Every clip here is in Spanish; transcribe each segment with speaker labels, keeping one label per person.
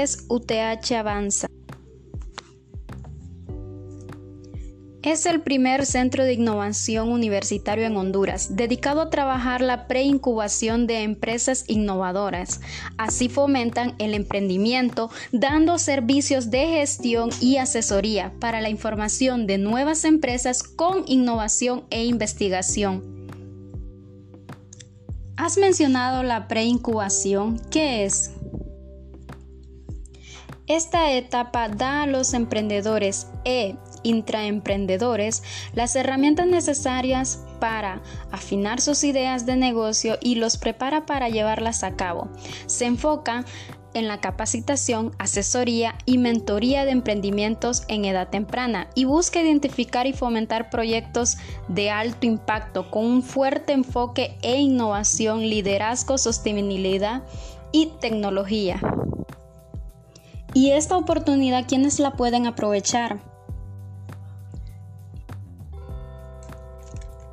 Speaker 1: ¿Qué es UTH Avanza? Es el primer centro de innovación universitario en Honduras, dedicado a trabajar la preincubación de empresas innovadoras. Así fomentan el emprendimiento, dando servicios de gestión y asesoría para la información de nuevas empresas con innovación e investigación. Has mencionado la preincubación. ¿Qué es? Esta etapa da a los emprendedores e intraemprendedores las herramientas necesarias para afinar sus ideas de negocio y los prepara para llevarlas a cabo. Se enfoca en la capacitación, asesoría y mentoría de emprendimientos en edad temprana y busca identificar y fomentar proyectos de alto impacto con un fuerte enfoque e innovación, liderazgo, sostenibilidad y tecnología. Y esta oportunidad, ¿quiénes la pueden aprovechar?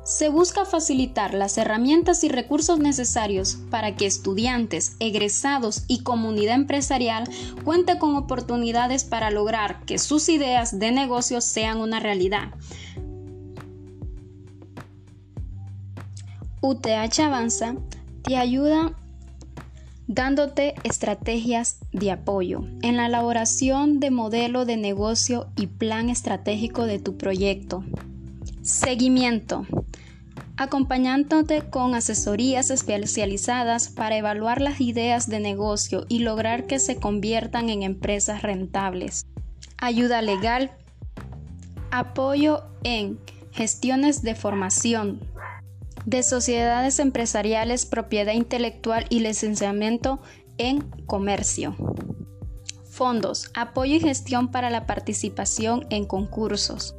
Speaker 1: Se busca facilitar las herramientas y recursos necesarios para que estudiantes, egresados y comunidad empresarial cuenten con oportunidades para lograr que sus ideas de negocio sean una realidad. UTH Avanza te ayuda dándote estrategias de apoyo en la elaboración de modelo de negocio y plan estratégico de tu proyecto. Seguimiento. Acompañándote con asesorías especializadas para evaluar las ideas de negocio y lograr que se conviertan en empresas rentables. Ayuda legal. Apoyo en gestiones de formación, de sociedades empresariales, propiedad intelectual y licenciamiento en comercio. Fondos, apoyo y gestión para la participación en concursos.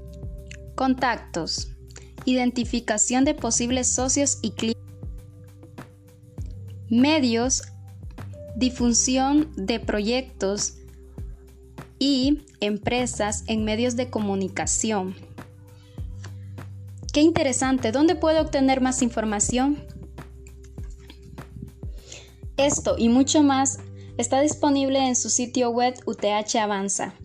Speaker 1: Contactos, identificación de posibles socios y clientes. Medios, difusión de proyectos y empresas en medios de comunicación. Qué interesante. ¿Dónde puedo obtener más información? Esto y mucho más está disponible en su sitio web UTH Avanza.